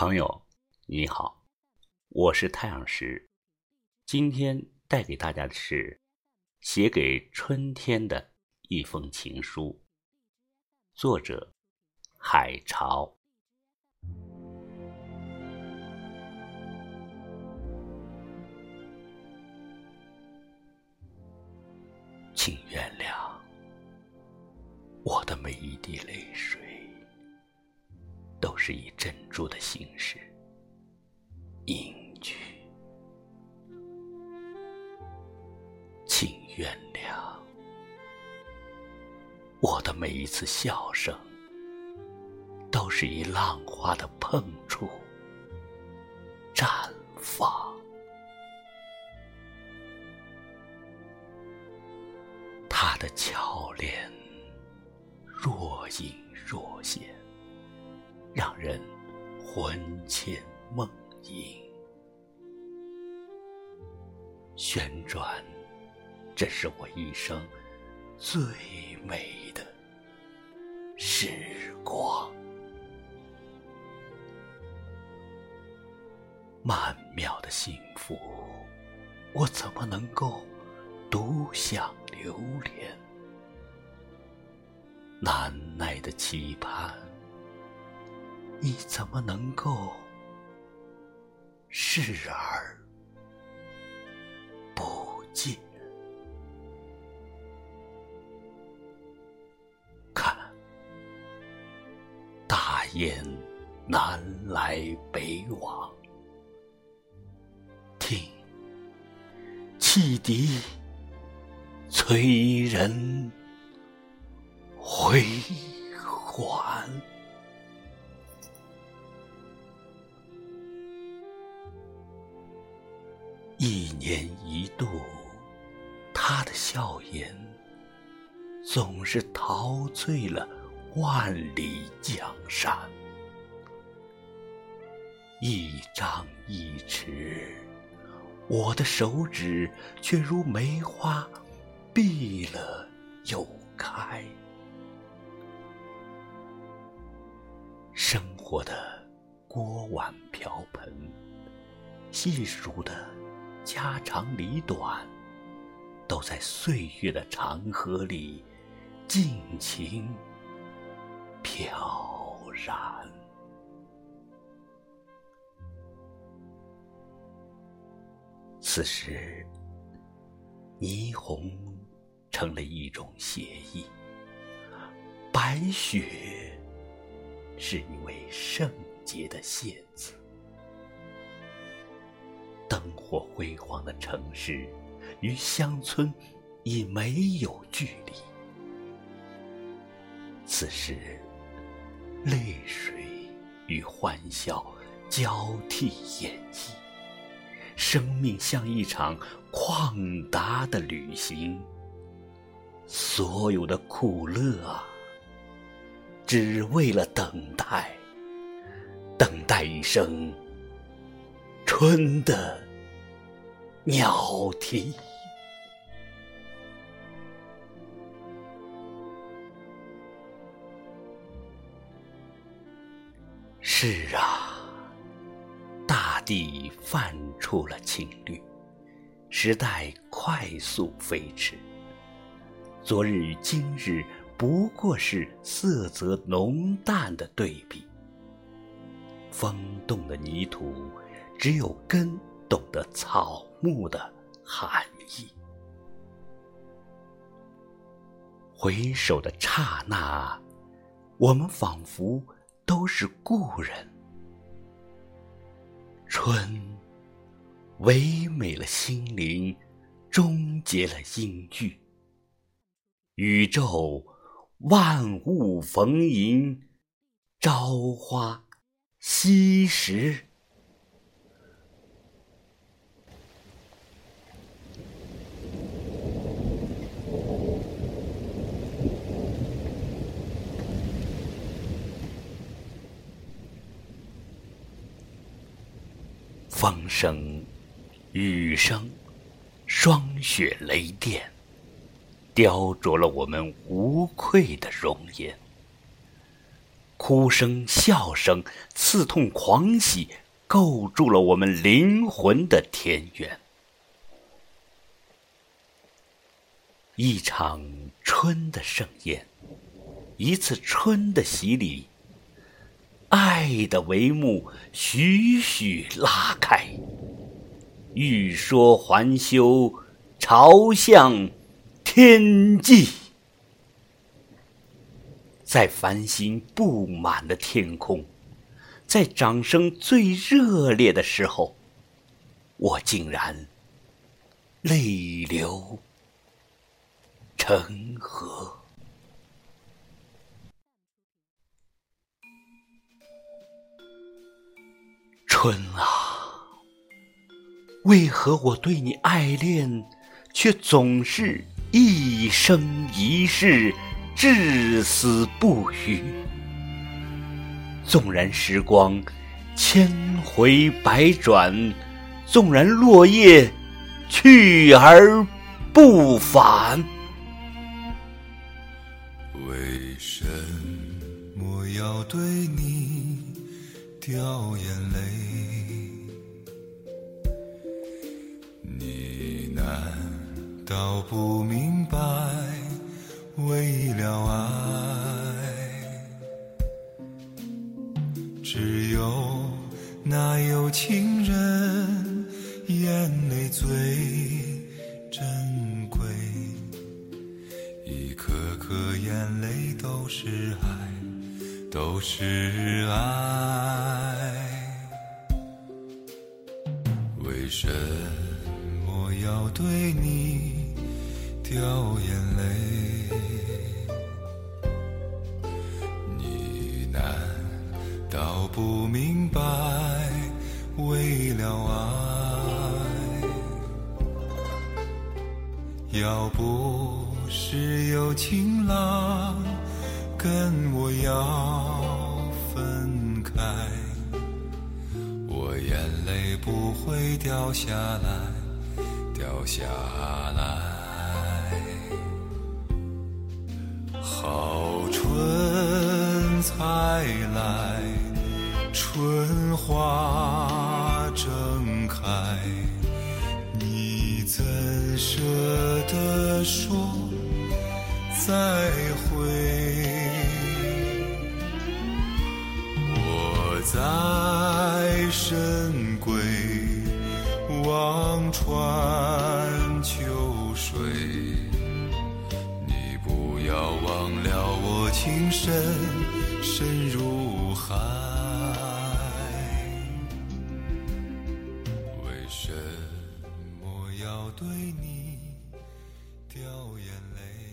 朋友，你好，我是太阳石。今天带给大家的是写给春天的一封情书，作者海潮。是以珍珠的形式隐居，请原谅我的每一次笑声，都是以浪花的碰触绽放，他的俏脸若隐若现。让人魂牵梦萦，旋转，这是我一生最美的时光。曼妙的幸福，我怎么能够独享流连？难耐的期盼。你怎么能够视而不见？看，大雁南来北往，听，汽笛催人回还。一年一度，他的笑颜总是陶醉了万里江山。一张一弛，我的手指却如梅花，闭了又开。生活的锅碗瓢盆，细数的。家长里短，都在岁月的长河里尽情飘然。此时，霓虹成了一种写意，白雪是一位圣洁的谢字。灯火辉煌的城市与乡村已没有距离。此时，泪水与欢笑交替演绎，生命像一场旷达的旅行。所有的苦乐啊，只为了等待，等待一声。春的鸟啼。是啊，大地泛出了青绿，时代快速飞驰。昨日与今日不过是色泽浓淡的对比。风动的泥土。只有根懂得草木的含义。回首的刹那，我们仿佛都是故人。春，唯美了心灵，终结了阴郁。宇宙，万物逢迎，朝花夕拾。风声、雨声、霜雪雷电，雕琢了我们无愧的容颜。哭声、笑声、刺痛、狂喜，构筑了我们灵魂的田园。一场春的盛宴，一次春的洗礼，爱的帷幕徐徐拉开，欲说还休，朝向天际。在繁星布满的天空，在掌声最热烈的时候，我竟然泪流。成河。春啊，为何我对你爱恋，却总是一生一世，至死不渝？纵然时光千回百转，纵然落叶去而不返。为什么要对你掉眼泪？搞不明白？为了爱，只有那有情人眼泪最珍贵。一颗颗眼泪都是爱，都是爱。为什么要对你掉眼泪？你难道不明白？为了爱，要不。是有情郎跟我要分开，我眼泪不会掉下来，掉下来。好春才来，春花正开，你怎舍得说？再会，我在深闺望穿秋水，情深深如海。为什么要对你掉眼泪？